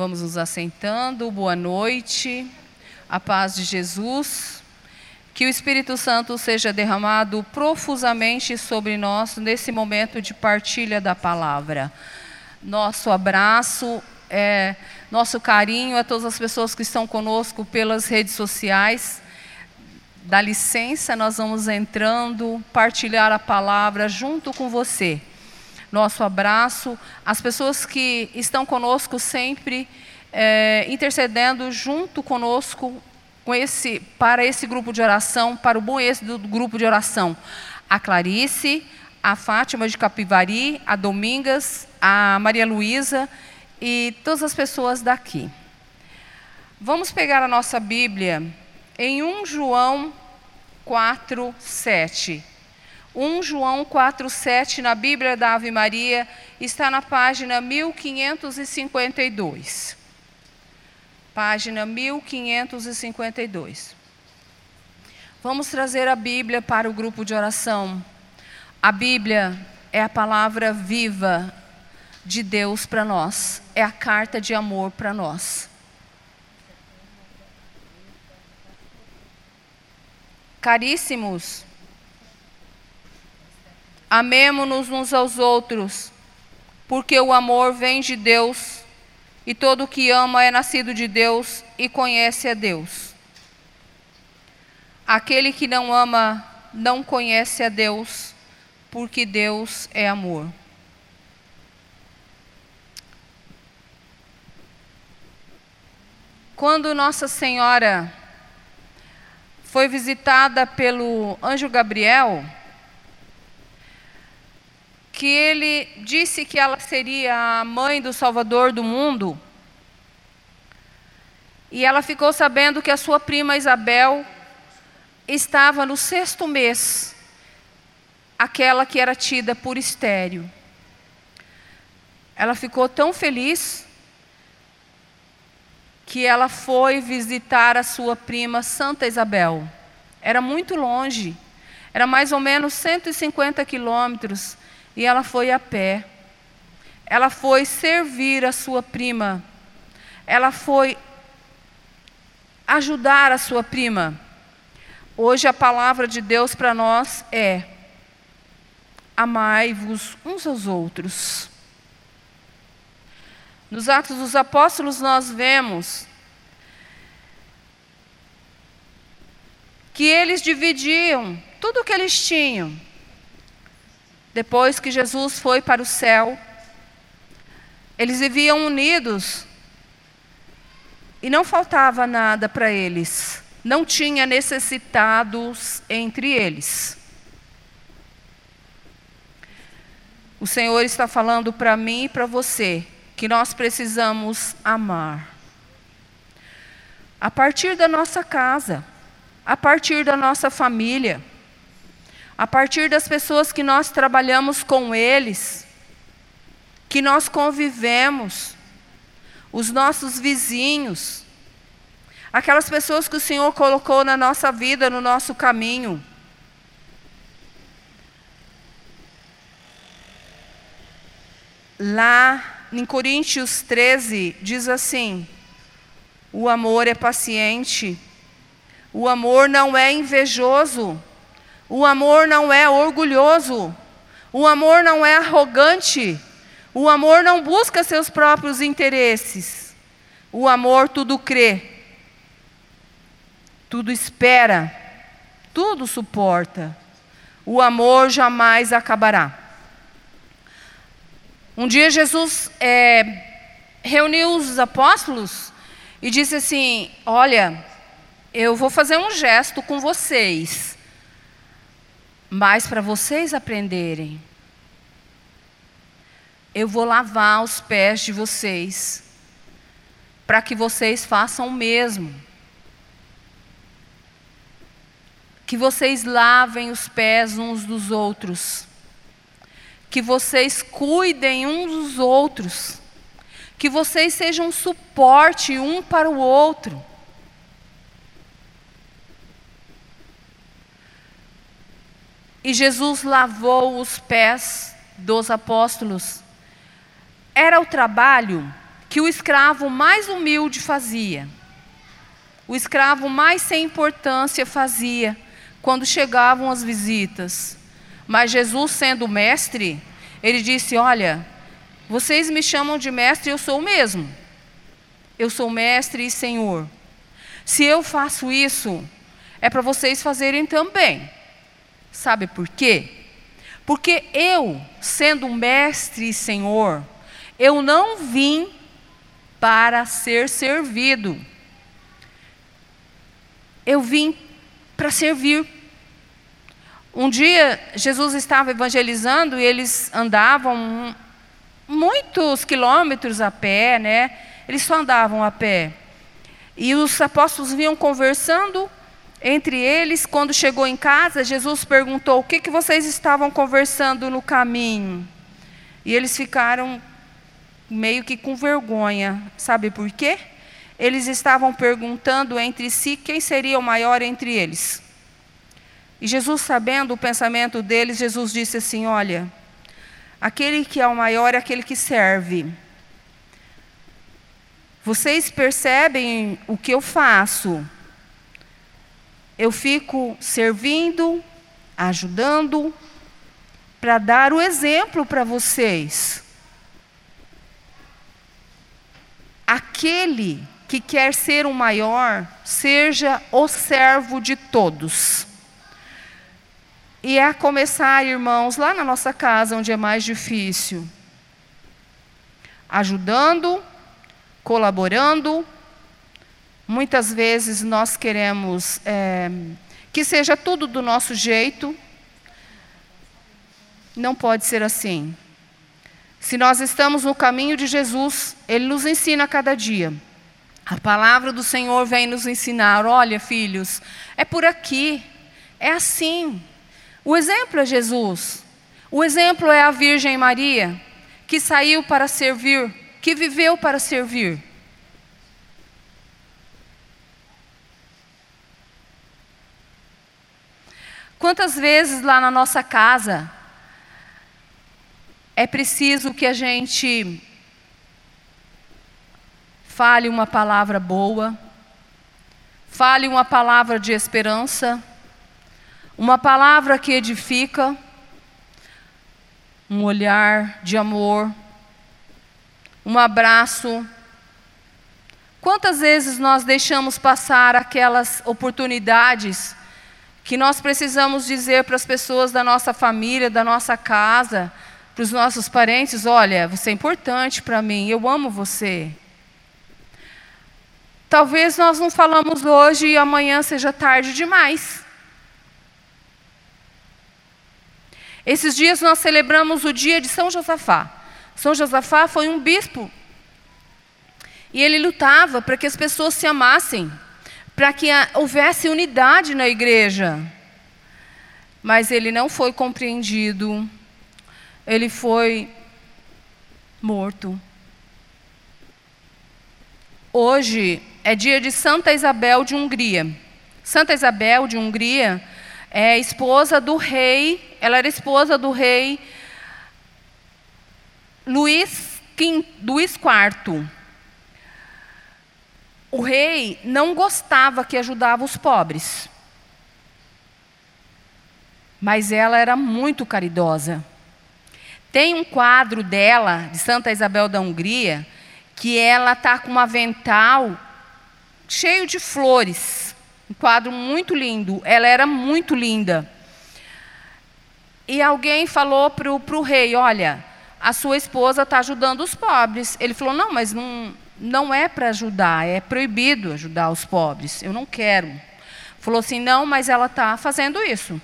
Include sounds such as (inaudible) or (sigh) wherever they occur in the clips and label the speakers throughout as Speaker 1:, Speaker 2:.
Speaker 1: Vamos nos assentando. Boa noite. A paz de Jesus. Que o Espírito Santo seja derramado profusamente sobre nós nesse momento de partilha da palavra. Nosso abraço, é, nosso carinho a todas as pessoas que estão conosco pelas redes sociais. Dá licença, nós vamos entrando, partilhar a palavra junto com você nosso abraço, as pessoas que estão conosco sempre é, intercedendo junto conosco com esse, para esse grupo de oração, para o bom êxito do grupo de oração. A Clarice, a Fátima de Capivari, a Domingas, a Maria Luísa e todas as pessoas daqui. Vamos pegar a nossa Bíblia em 1 João 4, 7. 1 João 4,7 na Bíblia da Ave Maria está na página 1552. Página 1552. Vamos trazer a Bíblia para o grupo de oração. A Bíblia é a palavra viva de Deus para nós, é a carta de amor para nós. Caríssimos, Amemo-nos uns aos outros, porque o amor vem de Deus, e todo que ama é nascido de Deus e conhece a Deus. Aquele que não ama não conhece a Deus, porque Deus é amor. Quando Nossa Senhora foi visitada pelo anjo Gabriel, que ele disse que ela seria a mãe do Salvador do mundo. E ela ficou sabendo que a sua prima Isabel estava no sexto mês, aquela que era tida por estéreo. Ela ficou tão feliz que ela foi visitar a sua prima Santa Isabel. Era muito longe, era mais ou menos 150 quilômetros e ela foi a pé. Ela foi servir a sua prima. Ela foi ajudar a sua prima. Hoje a palavra de Deus para nós é: amai-vos uns aos outros. Nos Atos dos Apóstolos nós vemos que eles dividiam tudo o que eles tinham depois que Jesus foi para o céu, eles viviam unidos e não faltava nada para eles, não tinha necessitados entre eles. O Senhor está falando para mim e para você que nós precisamos amar. A partir da nossa casa, a partir da nossa família, a partir das pessoas que nós trabalhamos com eles, que nós convivemos, os nossos vizinhos, aquelas pessoas que o Senhor colocou na nossa vida, no nosso caminho. Lá em Coríntios 13, diz assim: o amor é paciente, o amor não é invejoso, o amor não é orgulhoso. O amor não é arrogante. O amor não busca seus próprios interesses. O amor tudo crê, tudo espera, tudo suporta. O amor jamais acabará. Um dia Jesus é, reuniu os apóstolos e disse assim: Olha, eu vou fazer um gesto com vocês. Mas para vocês aprenderem, eu vou lavar os pés de vocês, para que vocês façam o mesmo. Que vocês lavem os pés uns dos outros. Que vocês cuidem uns dos outros. Que vocês sejam suporte um para o outro. E Jesus lavou os pés dos apóstolos. Era o trabalho que o escravo mais humilde fazia. O escravo mais sem importância fazia quando chegavam as visitas. Mas Jesus, sendo mestre, ele disse: Olha, vocês me chamam de mestre, eu sou o mesmo. Eu sou mestre e senhor. Se eu faço isso, é para vocês fazerem também. Sabe por quê? Porque eu, sendo mestre e senhor, eu não vim para ser servido. Eu vim para servir. Um dia, Jesus estava evangelizando e eles andavam muitos quilômetros a pé, né? Eles só andavam a pé. E os apóstolos vinham conversando entre eles. Quando chegou em casa, Jesus perguntou: O que, que vocês estavam conversando no caminho? E eles ficaram meio que com vergonha. Sabe por quê? Eles estavam perguntando entre si quem seria o maior entre eles. E Jesus, sabendo o pensamento deles, Jesus disse assim: Olha, aquele que é o maior é aquele que serve. Vocês percebem o que eu faço? Eu fico servindo, ajudando, para dar o exemplo para vocês. Aquele que quer ser o maior, seja o servo de todos. E é a começar, irmãos, lá na nossa casa, onde é mais difícil. Ajudando, colaborando. Muitas vezes nós queremos é, que seja tudo do nosso jeito. Não pode ser assim. Se nós estamos no caminho de Jesus, Ele nos ensina a cada dia. A palavra do Senhor vem nos ensinar: olha, filhos, é por aqui, é assim. O exemplo é Jesus. O exemplo é a Virgem Maria, que saiu para servir, que viveu para servir. Quantas vezes lá na nossa casa é preciso que a gente fale uma palavra boa, fale uma palavra de esperança, uma palavra que edifica, um olhar de amor, um abraço. Quantas vezes nós deixamos passar aquelas oportunidades que nós precisamos dizer para as pessoas da nossa família, da nossa casa, para os nossos parentes: olha, você é importante para mim, eu amo você. Talvez nós não falamos hoje e amanhã seja tarde demais. Esses dias nós celebramos o dia de São Josafá. São Josafá foi um bispo. E ele lutava para que as pessoas se amassem, para que houvesse unidade na igreja. Mas ele não foi compreendido. Ele foi morto. Hoje é dia de Santa Isabel de Hungria. Santa Isabel de Hungria é esposa do rei, ela era esposa do rei Luís, V, Luís IV. O rei não gostava que ajudava os pobres. Mas ela era muito caridosa. Tem um quadro dela, de Santa Isabel da Hungria, que ela está com um avental cheio de flores. Um quadro muito lindo. Ela era muito linda. E alguém falou para o rei: Olha, a sua esposa está ajudando os pobres. Ele falou: Não, mas não, não é para ajudar, é proibido ajudar os pobres. Eu não quero. Falou assim: Não, mas ela está fazendo isso.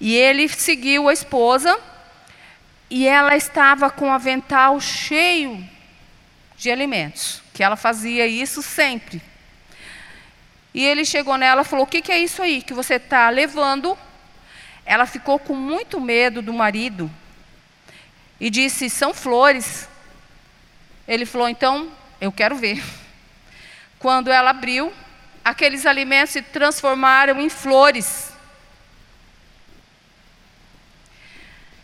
Speaker 1: E ele seguiu a esposa e ela estava com o avental cheio de alimentos, que ela fazia isso sempre. E ele chegou nela e falou: O que, que é isso aí que você está levando? Ela ficou com muito medo do marido e disse: São flores. Ele falou: Então, eu quero ver. Quando ela abriu, aqueles alimentos se transformaram em flores.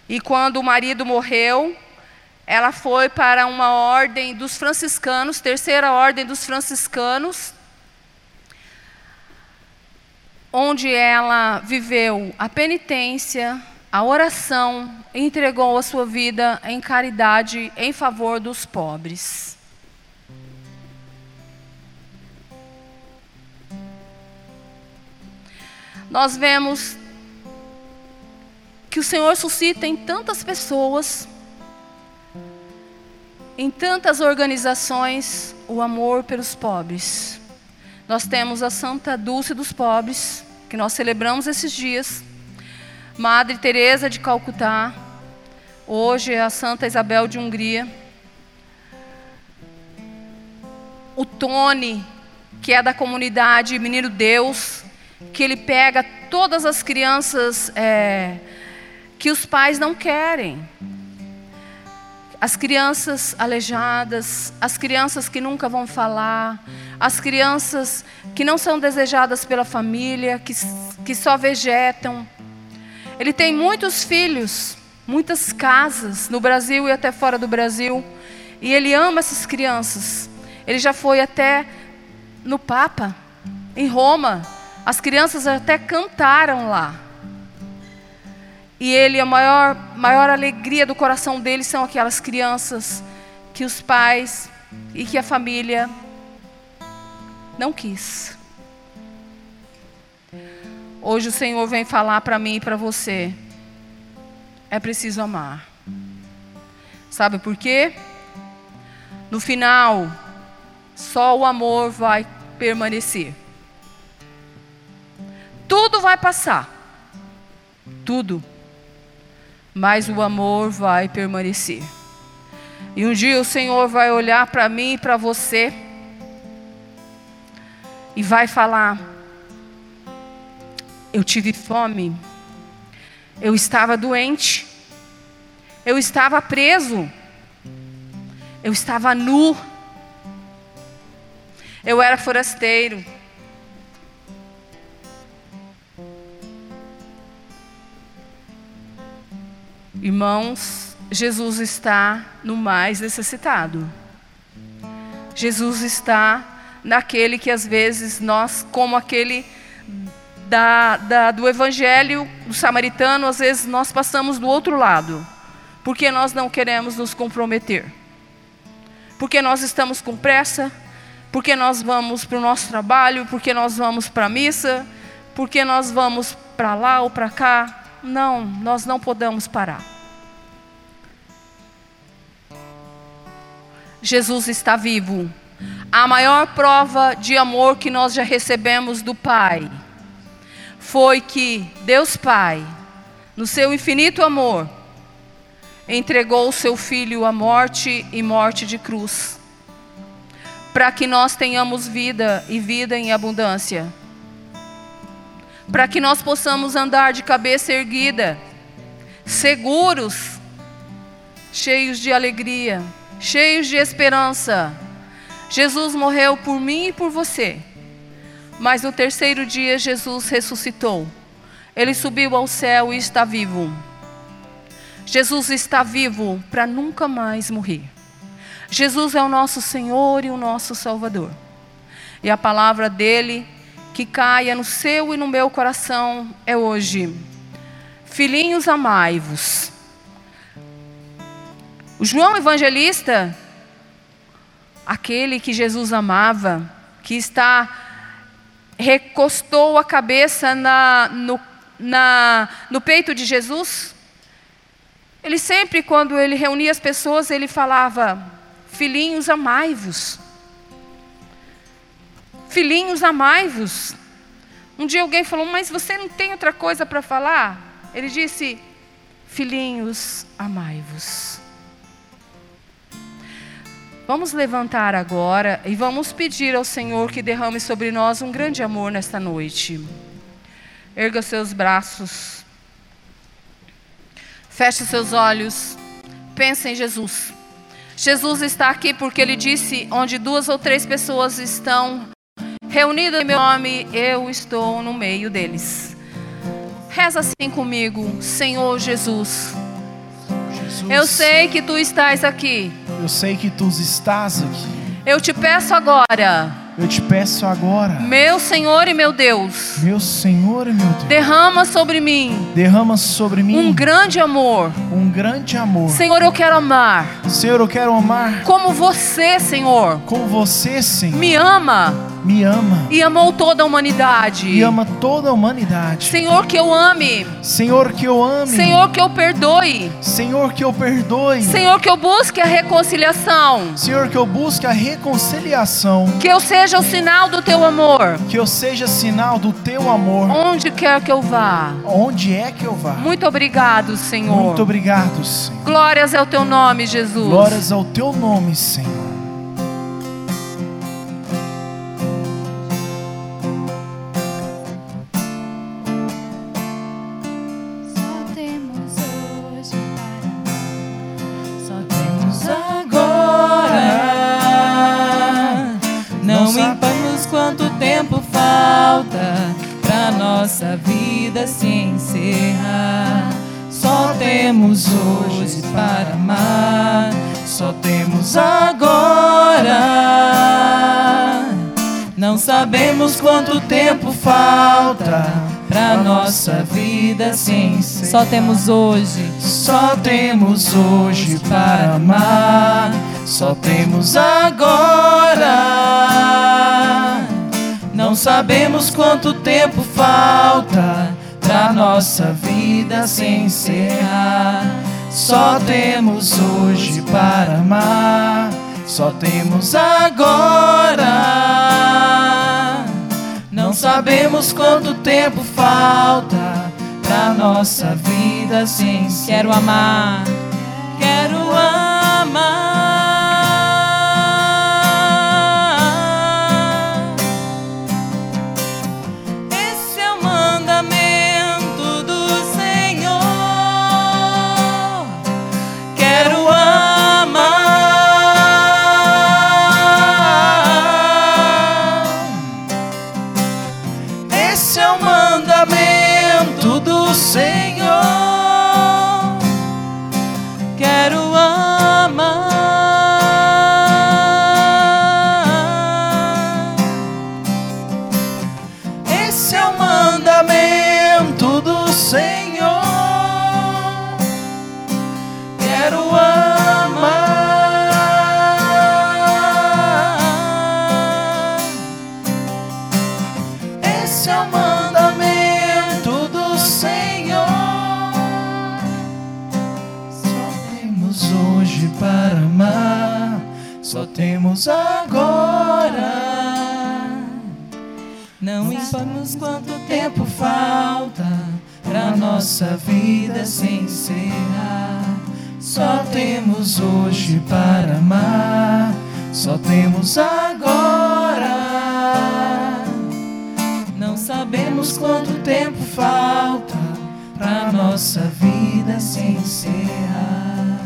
Speaker 1: E quando o marido morreu, ela foi para uma ordem dos franciscanos, terceira ordem dos franciscanos, onde ela viveu a penitência, a oração, entregou a sua vida em caridade em favor dos pobres. Nós vemos que o Senhor suscita em tantas pessoas, em tantas organizações, o amor pelos pobres. Nós temos a Santa Dulce dos Pobres, que nós celebramos esses dias. Madre Teresa de Calcutá, hoje é a Santa Isabel de Hungria. O Tony, que é da comunidade Menino Deus, que ele pega todas as crianças é, que os pais não querem as crianças aleijadas, as crianças que nunca vão falar, as crianças que não são desejadas pela família, que, que só vegetam. Ele tem muitos filhos, muitas casas no Brasil e até fora do Brasil, e ele ama essas crianças. Ele já foi até no Papa, em Roma. As crianças até cantaram lá. E ele, a maior, maior alegria do coração dele são aquelas crianças que os pais e que a família não quis. Hoje o Senhor vem falar para mim e para você. É preciso amar. Sabe por quê? No final, só o amor vai permanecer. Tudo vai passar. Tudo mas o amor vai permanecer. E um dia o Senhor vai olhar para mim e para você e vai falar: Eu tive fome, eu estava doente, eu estava preso, eu estava nu, eu era forasteiro. Irmãos, Jesus está no mais necessitado. Jesus está naquele que às vezes nós, como aquele da, da, do evangelho do samaritano, às vezes nós passamos do outro lado, porque nós não queremos nos comprometer, porque nós estamos com pressa, porque nós vamos para o nosso trabalho, porque nós vamos para a missa, porque nós vamos para lá ou para cá. Não, nós não podemos parar. Jesus está vivo. A maior prova de amor que nós já recebemos do Pai foi que Deus Pai, no seu infinito amor, entregou o seu filho à morte e morte de cruz, para que nós tenhamos vida e vida em abundância para que nós possamos andar de cabeça erguida, seguros, cheios de alegria, cheios de esperança. Jesus morreu por mim e por você, mas no terceiro dia Jesus ressuscitou. Ele subiu ao céu e está vivo. Jesus está vivo para nunca mais morrer. Jesus é o nosso Senhor e o nosso Salvador. E a palavra dele que caia no seu e no meu coração é hoje. Filhinhos, amai-vos. O João Evangelista, aquele que Jesus amava, que está recostou a cabeça na, no, na, no peito de Jesus, ele sempre, quando ele reunia as pessoas, ele falava: Filhinhos, amai-vos. Filhinhos, amai-vos. Um dia alguém falou, mas você não tem outra coisa para falar? Ele disse: Filhinhos, amai-vos. Vamos levantar agora e vamos pedir ao Senhor que derrame sobre nós um grande amor nesta noite. Erga seus braços. Feche seus olhos. Pense em Jesus. Jesus está aqui porque ele disse: onde duas ou três pessoas estão Reunido em meu nome, eu estou no meio deles. Reza assim comigo, Senhor Jesus.
Speaker 2: Jesus.
Speaker 1: Eu sei que tu estás aqui.
Speaker 2: Eu sei que tu estás aqui.
Speaker 1: Eu te peço agora,
Speaker 2: Eu te peço agora,
Speaker 1: meu Senhor e meu Deus,
Speaker 2: meu Senhor e meu Deus,
Speaker 1: derrama sobre mim
Speaker 2: derrama sobre mim
Speaker 1: um grande amor.
Speaker 2: um grande amor.
Speaker 1: Senhor, eu quero amar
Speaker 2: Senhor, eu quero amar
Speaker 1: como você, Senhor,
Speaker 2: como você, Senhor,
Speaker 1: me ama
Speaker 2: me ama
Speaker 1: e amou toda a humanidade.
Speaker 2: e ama toda a humanidade.
Speaker 1: Senhor, que eu ame.
Speaker 2: Senhor, que eu ame.
Speaker 1: Senhor, que eu perdoe.
Speaker 2: Senhor, que eu perdoe.
Speaker 1: Senhor, que eu busque a reconciliação.
Speaker 2: Senhor, que eu busque a reconciliação.
Speaker 1: Que eu seja o sinal do teu amor.
Speaker 2: Que eu seja sinal do teu amor.
Speaker 1: Onde quer que eu vá.
Speaker 2: Onde é que eu vá?
Speaker 1: Muito obrigado, Senhor.
Speaker 2: Muito obrigado, Senhor.
Speaker 1: Glórias ao teu nome, Jesus.
Speaker 2: Glórias ao teu nome, Senhor.
Speaker 3: Temos hoje para
Speaker 4: amar. Só temos agora. Não sabemos quanto tempo falta pra nossa vida se encerrar. Só temos hoje.
Speaker 2: Só temos hoje para amar. Só temos agora.
Speaker 4: Não sabemos quanto tempo falta pra nossa vida se encerrar.
Speaker 2: Só temos hoje para amar. Só temos agora.
Speaker 4: Não sabemos quanto tempo falta pra nossa vida se encerrar. Quero amar, Importamos quanto tempo falta pra nossa vida se encerrar.
Speaker 2: Só temos hoje para amar, só temos agora.
Speaker 4: Não sabemos
Speaker 2: Quanto tempo falta para nossa vida se encerrar?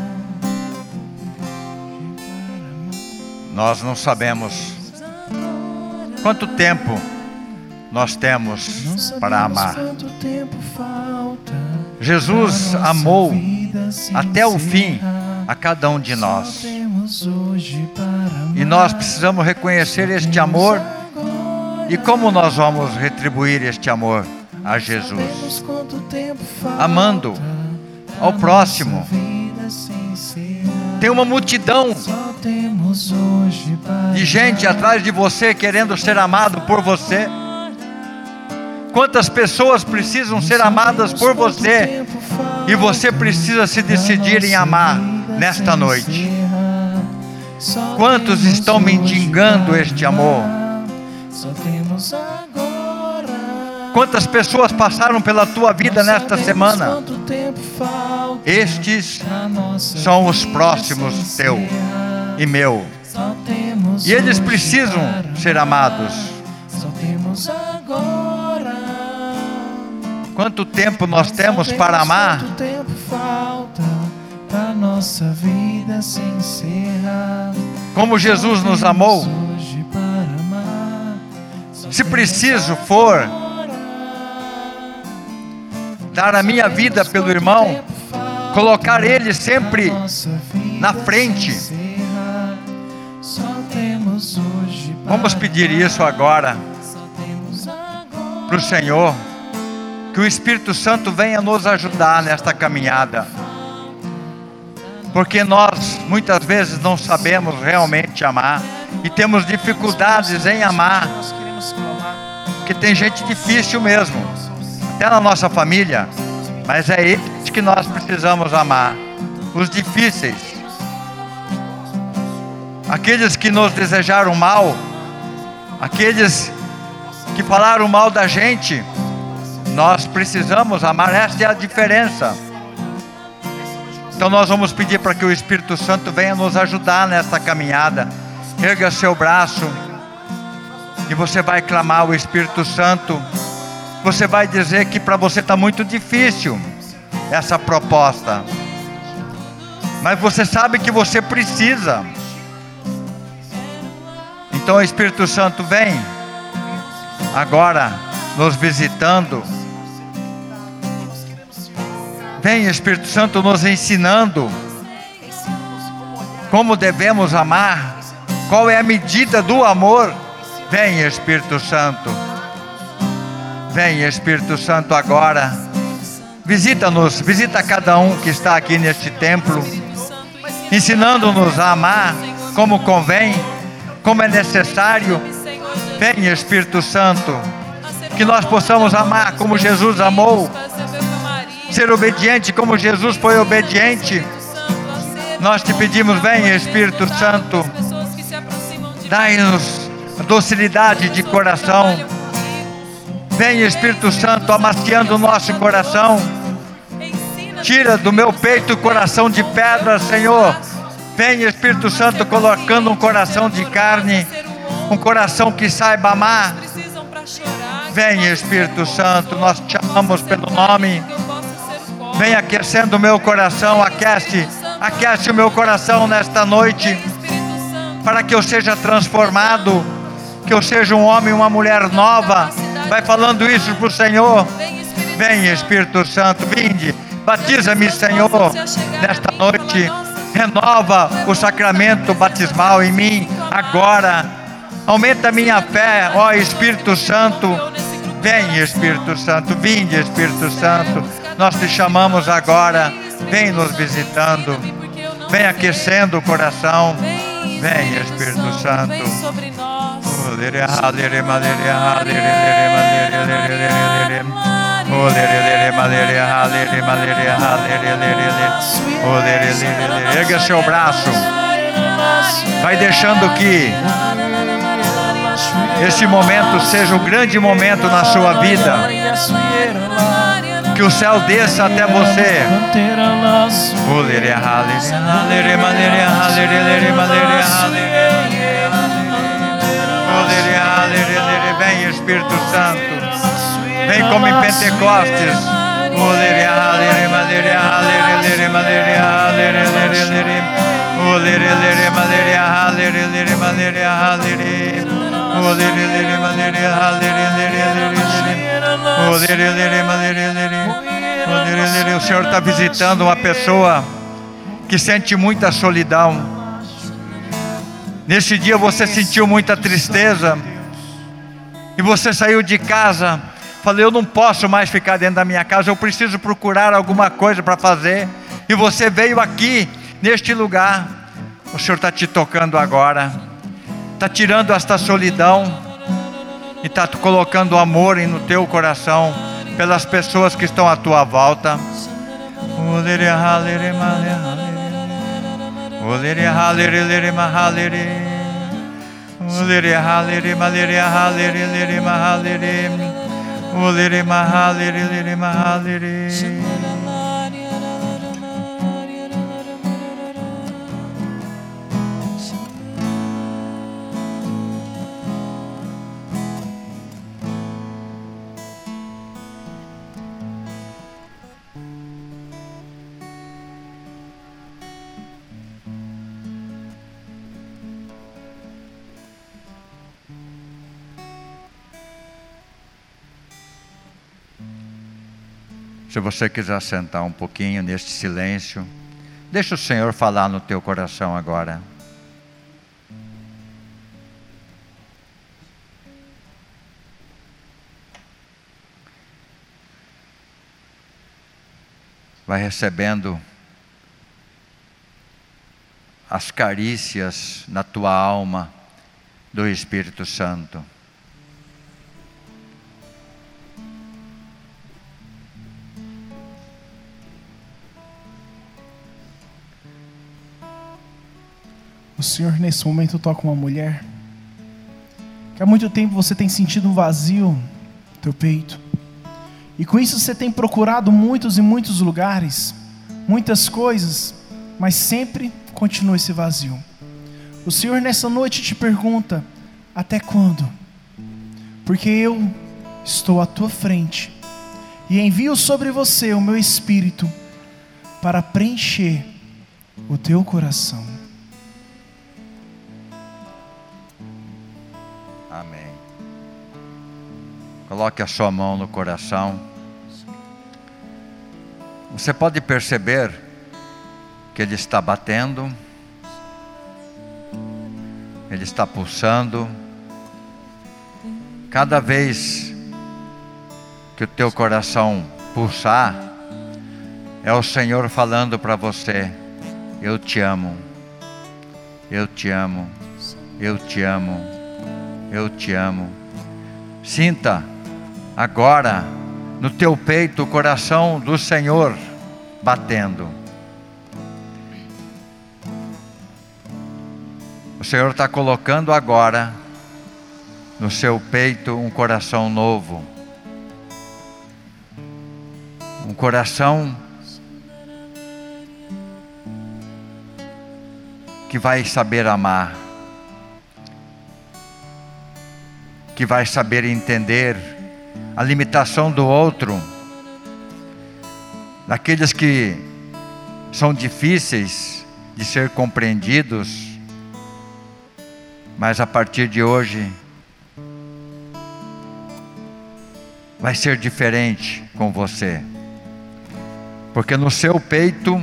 Speaker 5: Nós não sabemos quanto tempo nós temos para amar. Jesus amou até o fim a cada um de nós. E nós precisamos reconhecer este amor e como nós vamos retribuir este amor a Jesus. Amando ao próximo. Tem uma multidão de gente atrás de você querendo ser amado por você. Quantas pessoas precisam ser amadas por você e você precisa se decidir em amar nesta noite. Quantos estão mendigando este amor? Quantas pessoas passaram pela tua vida nesta semana? Estes são os próximos teu e meu. E eles precisam ser amados. Quanto tempo nós temos para amar?
Speaker 2: Quanto tempo falta pra nossa vida se encerrar?
Speaker 5: Como Jesus nos amou?
Speaker 2: para
Speaker 5: Se preciso for dar a minha vida pelo irmão, colocar Ele sempre na frente. Vamos
Speaker 2: para
Speaker 5: pedir isso agora para o Senhor, que o Espírito Santo venha nos ajudar nesta caminhada, porque nós muitas vezes não sabemos realmente amar. E temos dificuldades em amar, porque tem gente difícil mesmo, até na nossa família, mas é eles que nós precisamos amar, os difíceis, aqueles que nos desejaram mal, aqueles que falaram mal da gente, nós precisamos amar, esta é a diferença. Então nós vamos pedir para que o Espírito Santo venha nos ajudar nesta caminhada. Erga seu braço e você vai clamar o Espírito Santo. Você vai dizer que para você está muito difícil essa proposta. Mas você sabe que você precisa. Então o Espírito Santo vem agora nos visitando. Vem Espírito Santo nos ensinando como devemos amar, qual é a medida do amor. Vem Espírito Santo. Vem Espírito Santo agora. Visita-nos, visita cada um que está aqui neste templo, ensinando-nos a amar como convém, como é necessário. Vem Espírito Santo, que nós possamos amar como Jesus amou, ser obediente como Jesus foi obediente. Nós te pedimos, vem Espírito Santo, dai-nos docilidade de coração. Vem Espírito Santo amaciando o nosso coração. Tira do meu peito o coração de pedra, Senhor. Vem Espírito Santo colocando um coração de carne, um coração que saiba amar. Vem Espírito Santo, nós te amamos pelo nome. Vem aquecendo o meu coração, aquece, aquece o meu coração nesta noite, para que eu seja transformado, que eu seja um homem, uma mulher nova. Vai falando isso para o Senhor. Vem Espírito Santo, vinde, batiza-me, Senhor, nesta noite. Renova o sacramento batismal em mim agora. Aumenta minha fé, ó Espírito Santo. Vem Espírito Santo, vinde Espírito Santo. Nós te chamamos agora. Vem nos visitando. Vem aquecendo o coração. Vem Espírito Santo. Erga seu braço. Vai deixando que esse momento seja um grande momento na sua vida. Que o céu desça até você. Vem Espírito Santo. Vem como em Pentecostes. O Senhor está visitando uma pessoa que sente muita solidão. Neste dia você sentiu muita tristeza e você saiu de casa. Falei, eu não posso mais ficar dentro da minha casa, eu preciso procurar alguma coisa para fazer. E você veio aqui, neste lugar. O Senhor está te tocando agora, está tirando esta solidão e está colocando amor no teu coração pelas pessoas que estão à tua volta. Sim. Se você quiser sentar um pouquinho neste silêncio, deixa o Senhor falar no teu coração agora. Vai recebendo as carícias na tua alma do Espírito Santo.
Speaker 2: O Senhor, nesse momento, toca uma mulher que há muito tempo você tem sentido um vazio no teu peito. E com isso você tem procurado muitos e muitos lugares, muitas coisas, mas sempre continua esse vazio. O Senhor nessa noite te pergunta: até quando? Porque eu estou à tua frente e envio sobre você o meu espírito para preencher o teu coração.
Speaker 5: Coloque a sua mão no coração. Você pode perceber que ele está batendo, ele está pulsando. Cada vez que o teu coração pulsar, é o Senhor falando para você: Eu te amo, eu te amo, eu te amo, eu te amo. Sinta agora no teu peito o coração do Senhor batendo. O Senhor está colocando agora no seu peito um coração novo. Um coração que vai saber amar, que vai saber entender a limitação do outro, daqueles que são difíceis de ser compreendidos, mas a partir de hoje vai ser diferente com você, porque no seu peito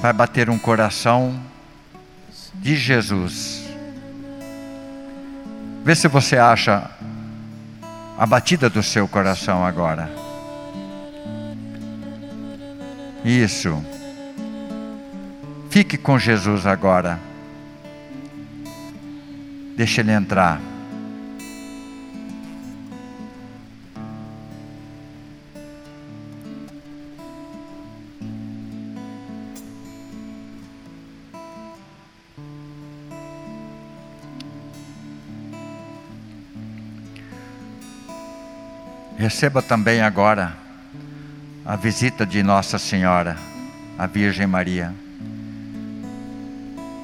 Speaker 5: vai bater um coração de Jesus. Vê se você acha a batida do seu coração agora. Isso. Fique com Jesus agora. Deixa ele entrar. Receba também agora a visita de Nossa Senhora, a Virgem Maria.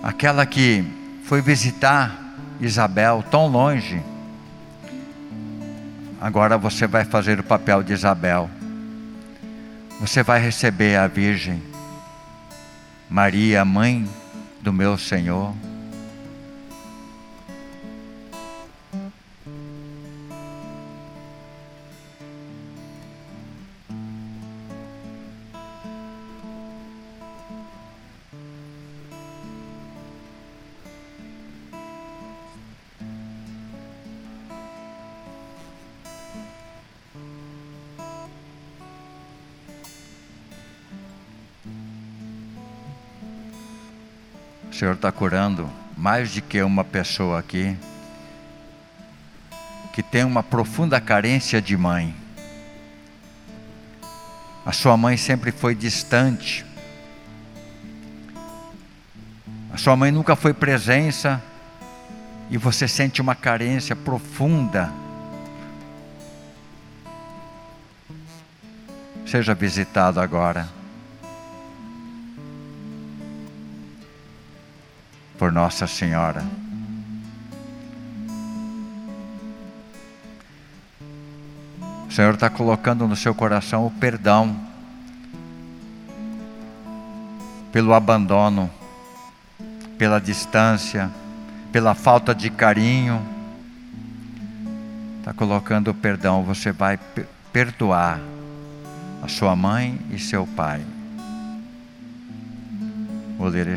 Speaker 5: Aquela que foi visitar Isabel tão longe. Agora você vai fazer o papel de Isabel. Você vai receber a Virgem Maria, mãe do meu Senhor. Senhor está curando mais de que uma pessoa aqui que tem uma profunda carência de mãe. A sua mãe sempre foi distante. A sua mãe nunca foi presença e você sente uma carência profunda. Seja visitado agora. Por Nossa Senhora. O Senhor está colocando no seu coração o perdão pelo abandono, pela distância, pela falta de carinho. Está colocando o perdão, você vai perdoar a sua mãe e seu pai. Olere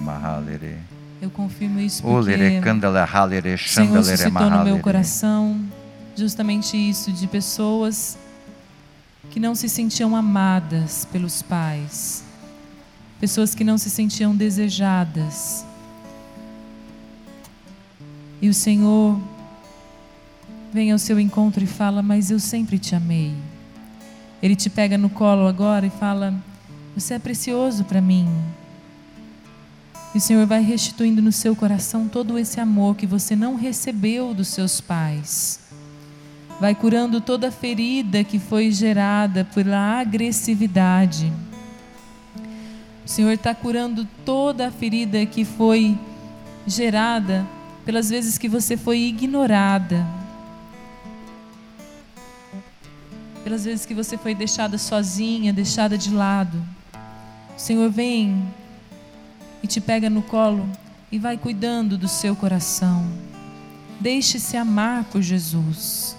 Speaker 5: mahalere.
Speaker 4: Eu confirmo isso porque
Speaker 5: Olere kandala halere
Speaker 4: o Senhor
Speaker 5: shandalere
Speaker 4: suscitou no meu coração justamente isso de pessoas que não se sentiam amadas pelos pais, pessoas que não se sentiam desejadas. E o Senhor vem ao seu encontro e fala: Mas eu sempre te amei. Ele te pega no colo agora e fala: Você é precioso para mim. E o Senhor vai restituindo no seu coração todo esse amor que você não recebeu dos seus pais. Vai curando toda a ferida que foi gerada pela agressividade. O Senhor está curando toda a ferida que foi gerada pelas vezes que você foi ignorada, pelas vezes que você foi deixada sozinha, deixada de lado. O Senhor vem e te pega no colo e vai cuidando do seu coração. Deixe-se amar por Jesus.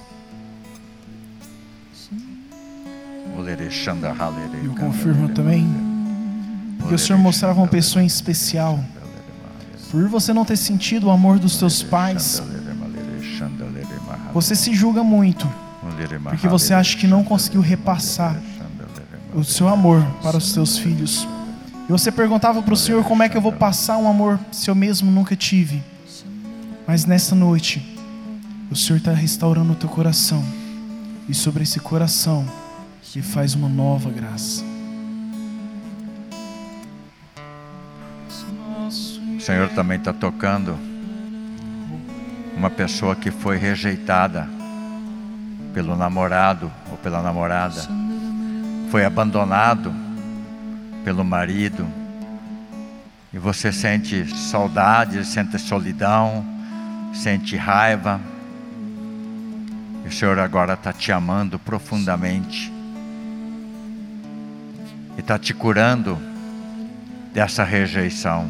Speaker 2: Eu confirmo também, porque o Senhor mostrava uma pessoa em especial. Por você não ter sentido o amor dos teus pais, você se julga muito, porque você acha que não conseguiu repassar o seu amor para os seus filhos. E você perguntava para o Senhor como é que eu vou passar um amor se eu mesmo nunca tive. Mas nessa noite, o Senhor está restaurando o teu coração. E sobre esse coração, Ele faz uma nova graça.
Speaker 5: O Senhor também está tocando uma pessoa que foi rejeitada pelo namorado ou pela namorada, foi abandonado pelo marido, e você sente saudade, sente solidão, sente raiva, e o Senhor agora está te amando profundamente e está te curando dessa rejeição.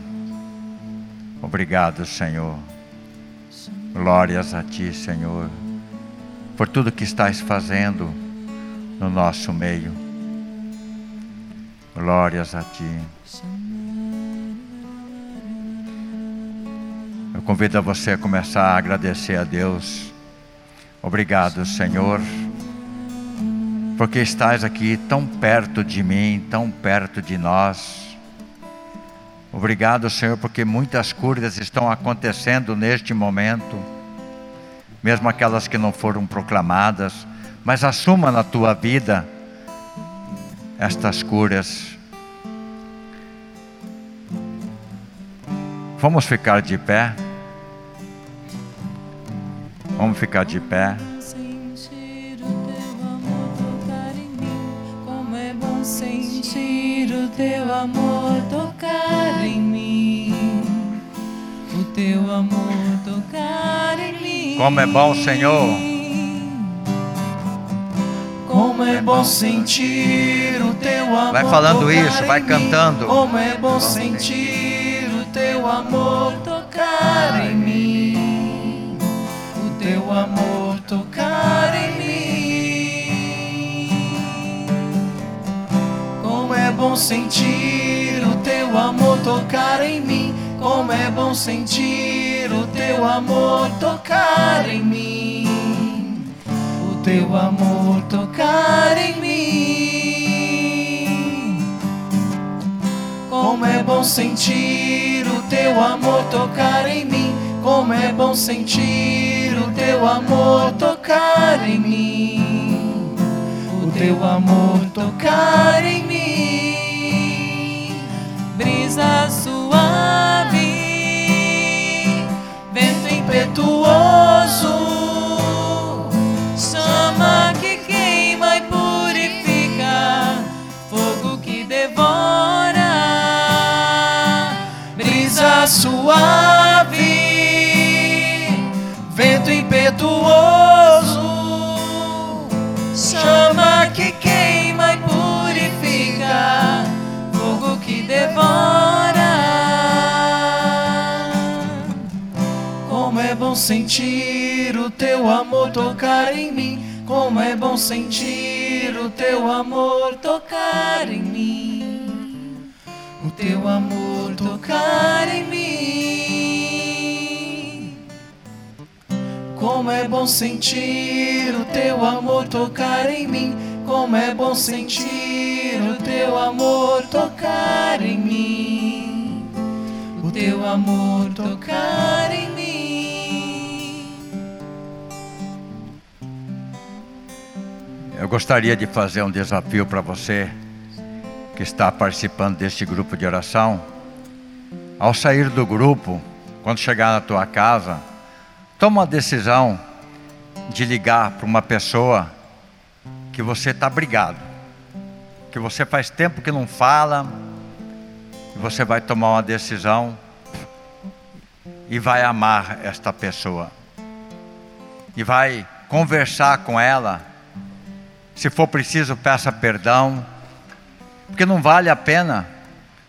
Speaker 5: Obrigado, Senhor. Glórias a Ti, Senhor, por tudo que estás fazendo no nosso meio. Glórias a Ti. Eu convido a você a começar a agradecer a Deus. Obrigado, Senhor, porque estás aqui tão perto de mim, tão perto de nós. Obrigado, Senhor, porque muitas curas estão acontecendo neste momento, mesmo aquelas que não foram proclamadas, mas assuma na tua vida estas curas. Vamos ficar de pé? Vamos ficar de pé.
Speaker 4: Sentir o teu amor tocar em mim, como é bom sentir o teu amor tocar em mim. O teu amor tocar em mim.
Speaker 5: Como é bom, Senhor.
Speaker 2: Como é bom sentir o teu amor.
Speaker 5: Vai falando isso, vai cantando.
Speaker 2: Como é bom sentir o teu amor tocar em mim. O teu amor tocar em mim. Como é bom sentir o teu amor tocar em mim. Como é bom sentir o teu amor tocar em mim. Teu amor tocar em mim. Como é bom sentir o teu amor tocar em mim. Como é bom sentir o teu amor tocar em mim. O teu amor tocar em mim.
Speaker 4: Brisa suave, vento
Speaker 2: Impetuoso, sentir o teu amor tocar em mim. Como é bom sentir o teu amor tocar em mim. O teu amor tocar em mim. Como é bom sentir o teu amor tocar em mim. Como é bom sentir o teu amor tocar em mim. O teu amor tocar
Speaker 5: Eu gostaria de fazer um desafio para você que está participando deste grupo de oração. Ao sair do grupo, quando chegar na tua casa, toma uma decisão de ligar para uma pessoa que você está brigado, que você faz tempo que não fala, e você vai tomar uma decisão e vai amar esta pessoa, e vai conversar com ela. Se for preciso, peça perdão, porque não vale a pena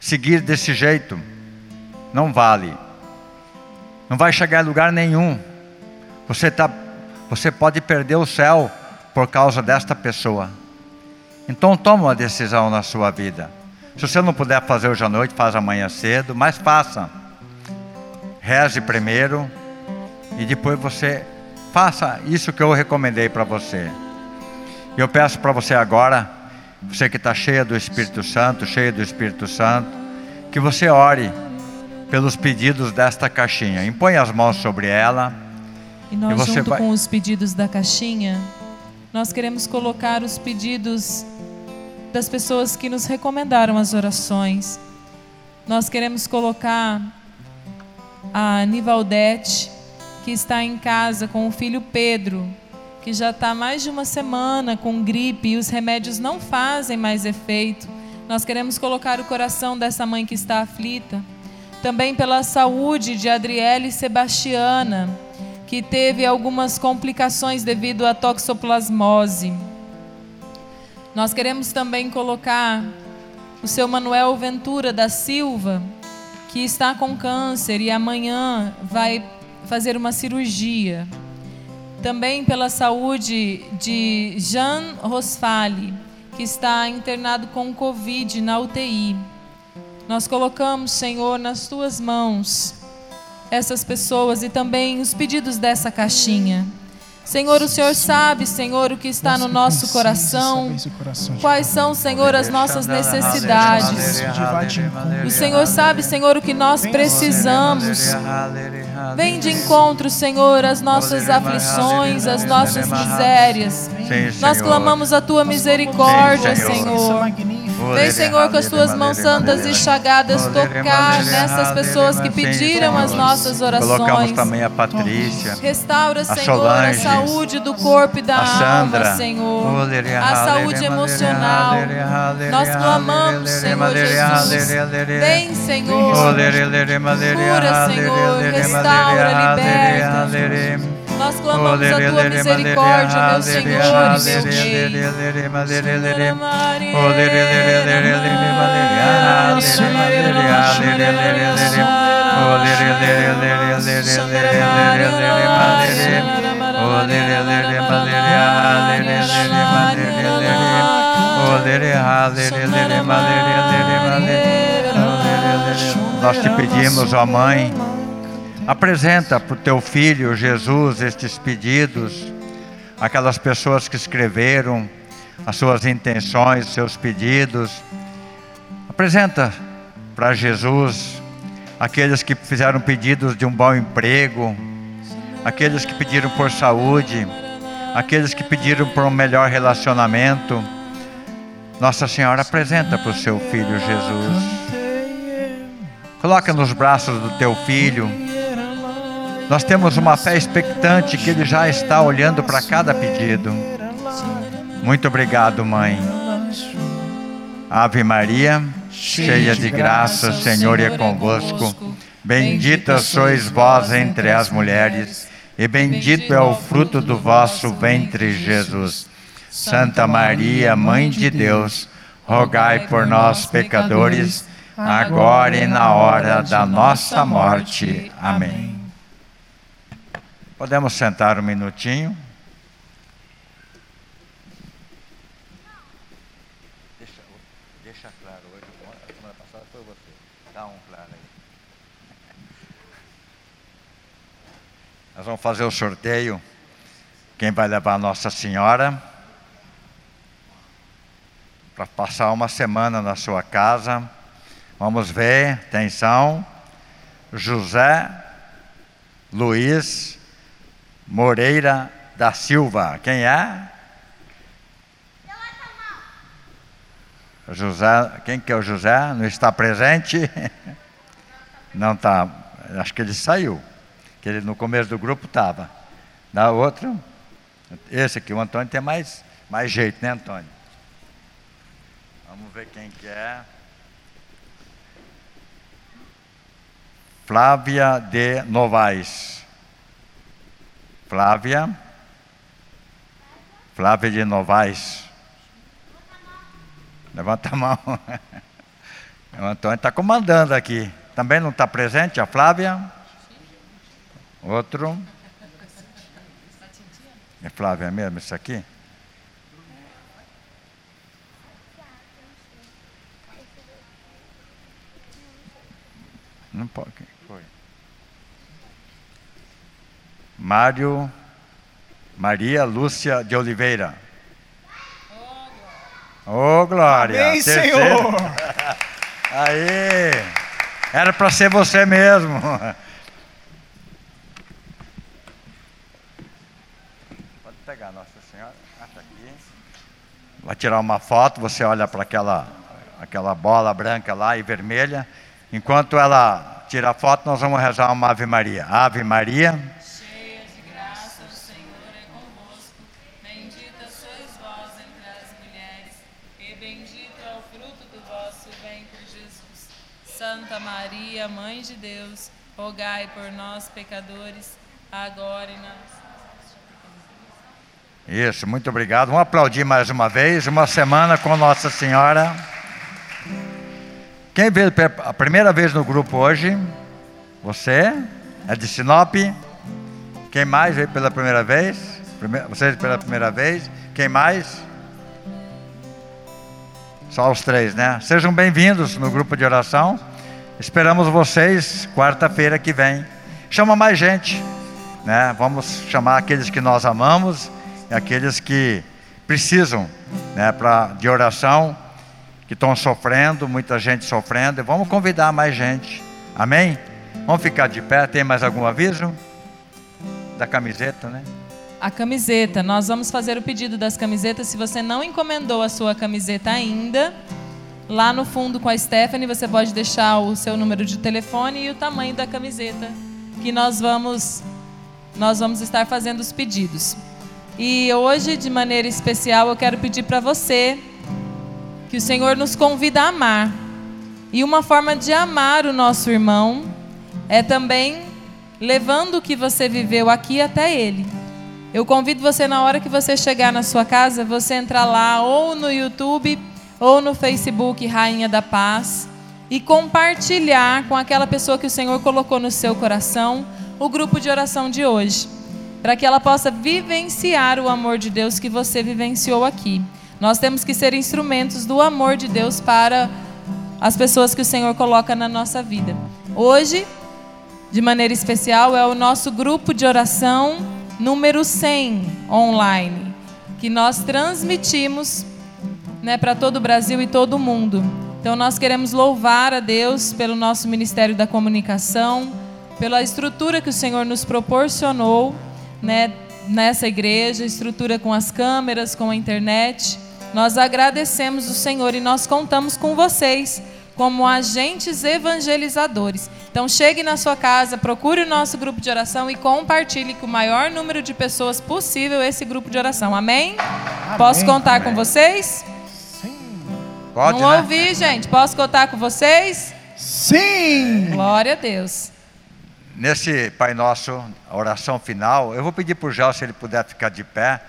Speaker 5: seguir desse jeito, não vale, não vai chegar a lugar nenhum. Você, tá, você pode perder o céu por causa desta pessoa. Então toma uma decisão na sua vida. Se você não puder fazer hoje à noite, faz amanhã cedo, mas faça. Reze primeiro e depois você faça isso que eu recomendei para você. Eu peço para você agora, você que está cheia do Espírito Santo, cheia do Espírito Santo, que você ore pelos pedidos desta caixinha. Impõe as mãos sobre ela.
Speaker 4: E nós,
Speaker 5: E você
Speaker 4: junto
Speaker 5: vai-
Speaker 4: com os pedidos da caixinha, nós queremos colocar os pedidos das pessoas que nos recomendaram as orações. Nós queremos colocar a Nivaldete, que está em casa com o filho Pedro, que já está mais de uma semana com gripe e os remédios não fazem mais efeito. Nós queremos colocar o coração dessa mãe que está aflita. Também pela saúde de Adriele Sebastiana, que teve algumas complicações devido à toxoplasmose. Nós queremos também colocar o seu Manuel Ventura da Silva, que está com câncer e amanhã vai fazer uma cirurgia. Também pela saúde de Jean Rosfali, que está internado com Covid na UTI. Nós colocamos, Senhor, nas tuas mãos essas pessoas e também os pedidos dessa caixinha. Senhor, o Senhor sabe, Senhor, o que está no nosso coração. Quais são, Senhor, as nossas necessidades. O Senhor sabe, Senhor, o que nós precisamos. Vem de encontro, Senhor, às nossas aflições, às nossas misérias. Nós clamamos a tua misericórdia,
Speaker 5: Senhor.
Speaker 4: Vem, Senhor, com as tuas mãos santas e chagadas tocar nessas pessoas que pediram as nossas
Speaker 5: Colocamos
Speaker 4: orações.
Speaker 5: também a Patrícia.
Speaker 4: Restaura, Senhor, a saúde do corpo e da alma, Senhor. A saúde emocional. Nós clamamos, Senhor Jesus. Vem, Senhor. Cura, Senhor. Restaura, liberta. Nós clamamos a tua misericórdia, meu Senhor e meu Rei.
Speaker 5: Nós te pedimos, ó Mãe, apresenta para o teu filho Jesus estes pedidos, aquelas pessoas que escreveram as suas intenções, seus pedidos. Apresenta para Jesus aqueles que fizeram pedidos de um bom emprego, aqueles que pediram por saúde, aqueles que pediram por um melhor relacionamento. Nossa Senhora apresenta para o seu filho Jesus. Coloca nos braços do teu filho. Nós temos uma fé expectante que ele já está olhando para cada pedido. Muito obrigado, mãe. Ave Maria, cheia de graça, o Senhor é convosco. Bendita sois vós entre as mulheres, e bendito é o fruto do vosso ventre, Jesus. Santa Maria, Mãe de Deus, rogai por nós, pecadores, agora e na hora da nossa morte. Amém. Podemos sentar um minutinho. Deixa, deixa claro hoje, a semana passada foi você. Dá um claro aí. (laughs) Nós vamos fazer o sorteio. Quem vai levar a Nossa Senhora para passar uma semana na sua casa. Vamos ver, atenção. José Luiz Moreira da Silva. Quem é? José, quem que é o José? Não está presente? (laughs) Não está. Acho que ele saiu. Que ele no começo do grupo estava. Da outro, esse aqui, o Antônio tem mais, mais jeito, né, Antônio? Vamos ver quem que é. Flávia de Novaes. Flávia. Flávia de Novaes. Levanta a mão. (laughs) O Antônio está comandando aqui. Também não está presente a Flávia? Outro. É Flávia mesmo isso aqui? Não pode. Quem foi? Mário Maria Lúcia de Oliveira. Ô, oh, Glória!
Speaker 2: Amém, Senhor! (laughs)
Speaker 5: Aí! Era para ser você mesmo. (laughs) Pode pegar, Nossa Senhora. Acha aqui. Vai tirar uma foto, você olha para aquela, aquela bola branca lá e vermelha. Enquanto ela tira a foto, nós vamos rezar uma Ave Maria. Ave Maria.
Speaker 4: Cheia de graça, o Senhor é convosco. Bendita sois vós entre as mulheres, e bendito é o fruto do vosso ventre, Jesus. Santa Mãe de Deus, rogai por nós, pecadores, agora e na
Speaker 5: Isso, muito obrigado. Vamos aplaudir mais uma vez. Uma semana com Nossa Senhora. Quem veio a primeira vez no grupo hoje? Você? É de Sinop? Quem mais veio pela primeira vez? Vocês pela primeira vez? Quem mais? Só os três, né? Sejam bem-vindos no grupo de oração. Esperamos vocês quarta-feira que vem. Chama mais gente, né? Vamos chamar aqueles que nós amamos e aqueles que precisam, né, pra, de oração que estão sofrendo, muita gente sofrendo. Vamos convidar mais gente. Amém? Vamos ficar de pé. Tem mais algum aviso? Da camiseta, né?
Speaker 4: A camiseta, nós vamos fazer o pedido das camisetas. Se você não encomendou a sua camiseta ainda, lá no fundo com a Stephanie, você pode deixar o seu número de telefone e o tamanho da camiseta, que nós vamos nós vamos estar fazendo os pedidos. E hoje, de maneira especial, eu quero pedir para você que o Senhor nos convida a amar. E uma forma de amar o nosso irmão é também levando o que você viveu aqui até ele. Eu convido você na hora que você chegar na sua casa, você entrar lá ou no YouTube ou no Facebook Rainha da Paz e compartilhar com aquela pessoa que o Senhor colocou no seu coração o grupo de oração de hoje, para que ela possa vivenciar o amor de Deus que você vivenciou aqui. Nós temos que ser instrumentos do amor de Deus para as pessoas que o Senhor coloca na nossa vida. Hoje, de maneira especial, é o nosso grupo de oração número 100 online, que nós transmitimos né, para todo o Brasil e todo o mundo. Então, nós queremos louvar a Deus pelo nosso Ministério da Comunicação, pela estrutura que o Senhor nos proporcionou né, nessa igreja estrutura com as câmeras, com a internet. Nós agradecemos o Senhor e nós contamos com vocês como agentes evangelizadores. Então chegue na sua casa, procure o nosso grupo de oração e compartilhe com o maior número de pessoas possível esse grupo de oração. Amém?
Speaker 2: Amém,
Speaker 4: Posso contar
Speaker 2: amém.
Speaker 4: com vocês?
Speaker 5: Pode,
Speaker 4: Não
Speaker 5: né?
Speaker 4: ouvi, gente. Posso contar com vocês?
Speaker 2: Sim!
Speaker 4: Glória a Deus.
Speaker 5: Nesse Pai Nosso, a oração final, eu vou pedir para o Gel se ele puder ficar de pé,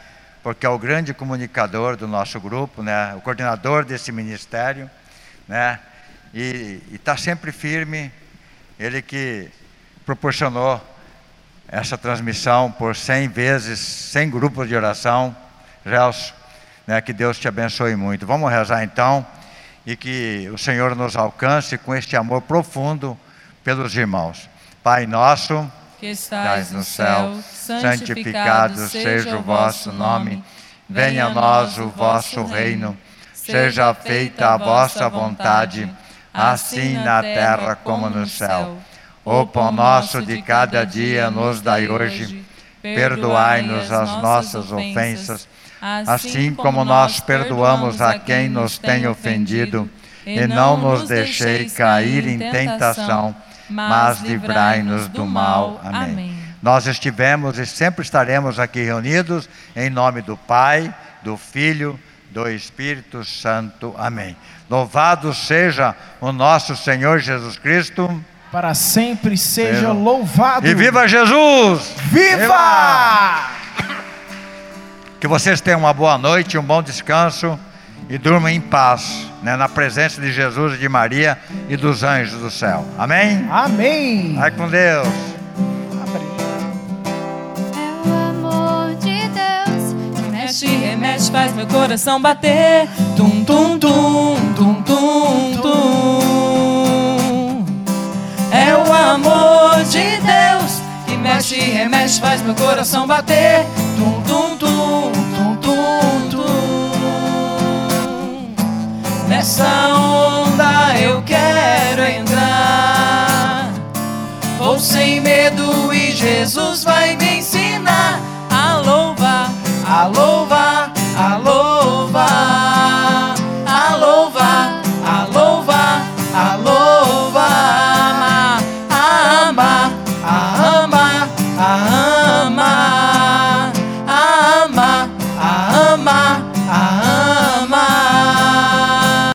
Speaker 5: porque é o grande comunicador do nosso grupo, né? o coordenador desse ministério, né? e está sempre firme, ele que proporcionou essa transmissão por 100 vezes, 100 grupos de oração. Gelson, né? que Deus te abençoe muito. Vamos rezar então, e que o Senhor nos alcance com este amor profundo pelos irmãos. Pai nosso,
Speaker 4: que estais no céu, santificado seja o vosso nome. Venha a nós o vosso reino. Seja feita a vossa vontade, assim na terra como no céu. O pão nosso de cada dia nos dai hoje. Perdoai-nos as nossas ofensas, assim como nós perdoamos a quem nos tem ofendido. E não nos deixei cair em tentação, mas livrai-nos do mal. Amém.
Speaker 5: Nós estivemos e sempre estaremos aqui reunidos em nome do Pai, do Filho, do Espírito Santo. Amém. Louvado seja o nosso Senhor Jesus Cristo.
Speaker 2: Para sempre seja
Speaker 5: Seja.
Speaker 2: louvado.
Speaker 5: E viva Jesus!
Speaker 2: Viva!
Speaker 5: Que vocês tenham uma boa noite, um bom descanso e durmam em paz, né, na presença de Jesus e de Maria e dos anjos do céu. Amém?
Speaker 2: Amém.
Speaker 5: Vai com Deus.
Speaker 3: É o amor de Deus que
Speaker 4: Mexe, remexe, faz meu coração bater. Tum, tum, tum, tum, tum, tum. É o amor de Deus mexe, remexe, faz meu coração bater. Tum, tum, tum, tum, tum, tum. Nessa onda eu quero entrar. Vou sem medo e Jesus vai me ensinar a louvar, a louvar,